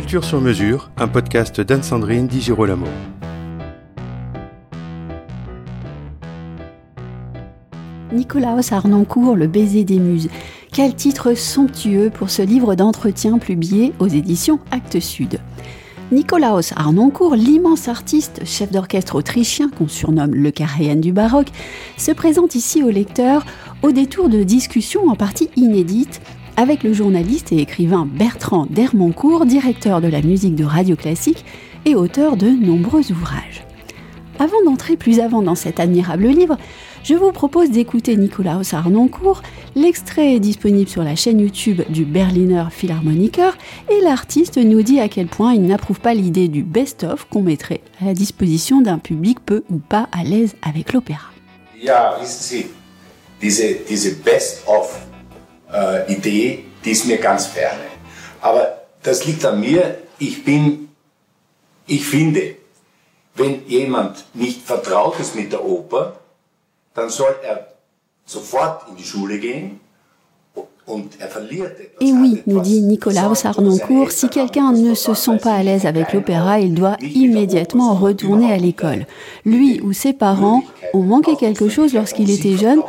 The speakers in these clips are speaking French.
Culture sur mesure, un podcast d'Anne-Sandrine Di Girolamo. Nicolaos Arnoncourt, Le baiser des muses. Quel titre somptueux pour ce livre d'entretien publié aux éditions Actes Sud. Nicolaos Arnoncourt, l'immense artiste, chef d'orchestre autrichien qu'on surnomme le Karajan du baroque, se présente ici au lecteur au détour de discussions en partie inédites avec le journaliste et écrivain Bertrand Dermoncourt, directeur de la musique de Radio Classique et auteur de nombreux ouvrages. Avant d'entrer plus avant dans cet admirable livre, je vous propose d'écouter Nikolaus Arnoncourt. L'extrait est disponible sur la chaîne YouTube du Berliner Philharmoniker et l'artiste nous dit à quel point il n'approuve pas l'idée du best-of qu'on mettrait à la disposition d'un public peu ou pas à l'aise avec l'opéra. Ja, wissen Sie, diese, diese Best-of-Idee, die ist mir ganz ferne. Aber das liegt an mir. Ich bin, ich finde, wenn jemand nicht vertraut ist mit der Oper, dann soll er sofort in die Schule gehen. Et oui, nous dit Nicolas Sarnoncourt, si quelqu'un ne se sent pas à l'aise avec l'opéra, il doit immédiatement retourner à l'école. Lui ou ses parents ont manqué quelque chose lorsqu'il était jeune,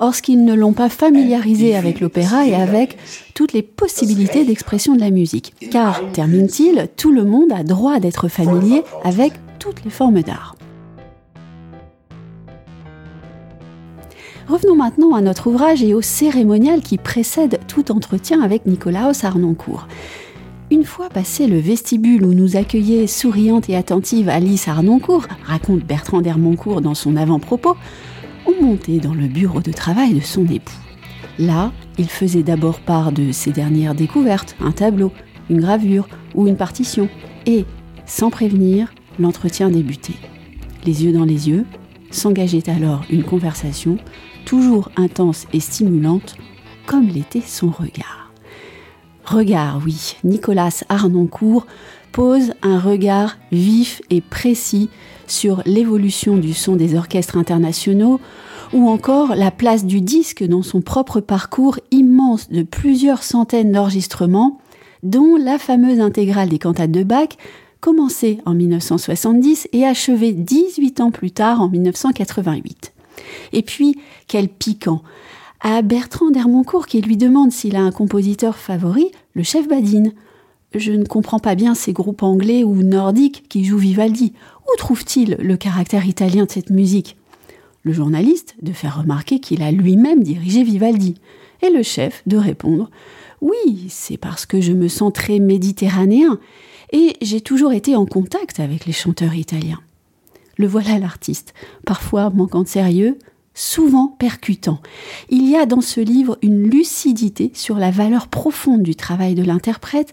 lorsqu'ils ne l'ont pas familiarisé avec l'opéra et avec toutes les possibilités d'expression de la musique. Car, termine-t-il, tout le monde a droit d'être familier avec toutes les formes d'art. Revenons maintenant à notre ouvrage et au cérémonial qui précède tout entretien avec Nicolaos Arnoncourt. Une fois passé le vestibule où nous accueillait souriante et attentive Alice Arnoncourt, raconte Bertrand d'Hermoncourt dans son avant-propos, dans le bureau de travail de son époux. Là, il faisait d'abord part de ses dernières découvertes, un tableau, une gravure ou une partition, et, sans prévenir, l'entretien débutait. Les yeux dans les yeux, s'engageait alors une conversation toujours intense et stimulante, comme l'était son regard. Regard, oui, Nicolas Arnoncourt pose un regard vif et précis sur l'évolution du son des orchestres internationaux, ou encore la place du disque dans son propre parcours immense de plusieurs centaines d'enregistrements, dont la fameuse intégrale des cantates de Bach, commencée en 1970 et achevée 18 ans plus tard en 1988. Et puis, quel piquant À Bertrand d'Hermoncourt qui lui demande s'il a un compositeur favori, le chef Badine. Je ne comprends pas bien ces groupes anglais ou nordiques qui jouent Vivaldi. Où trouve-t-il le caractère italien de cette musique? Le journaliste de faire remarquer qu'il a lui-même dirigé Vivaldi. Et le chef de répondre Oui, c'est parce que je me sens très méditerranéen et j'ai toujours été en contact avec les chanteurs italiens. Le voilà l'artiste, parfois manquant de sérieux, souvent percutant. Il y a dans ce livre une lucidité sur la valeur profonde du travail de l'interprète,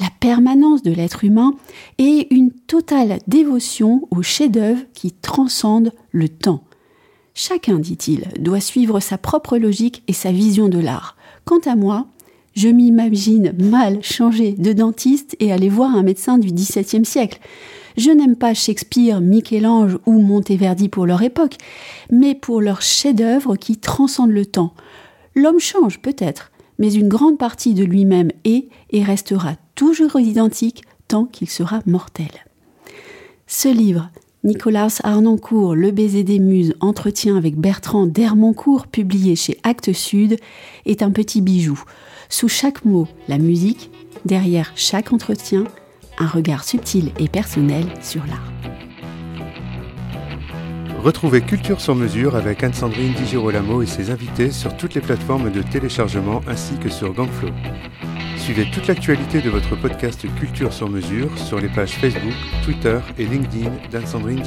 la permanence de l'être humain et une totale dévotion au chef-d'œuvre qui transcende le temps. Chacun, dit-il, doit suivre sa propre logique et sa vision de l'art. Quant à moi, je m'imagine mal changer de dentiste et aller voir un médecin du XVIIe siècle. Je n'aime pas Shakespeare, Michel-Ange ou Monteverdi pour leur époque, mais pour leurs chefs-d'œuvre qui transcendent le temps. L'homme change peut-être, mais une grande partie de lui-même est et restera toujours identique tant qu'il sera mortel. Ce livre, Nicolas Arnoncourt, Le baiser des muses, entretien avec Bertrand d'Hermoncourt, publié chez Actes Sud, est un petit bijou. Sous chaque mot, la musique, derrière chaque entretien, un regard subtil et personnel sur l'art. Retrouvez Culture sur mesure avec Anne-Sandrine Di Girolamo et ses invités sur toutes les plateformes de téléchargement ainsi que sur Gangflow. Suivez toute l'actualité de votre podcast Culture sur mesure sur les pages Facebook, Twitter et LinkedIn d'Anne-Sandrine.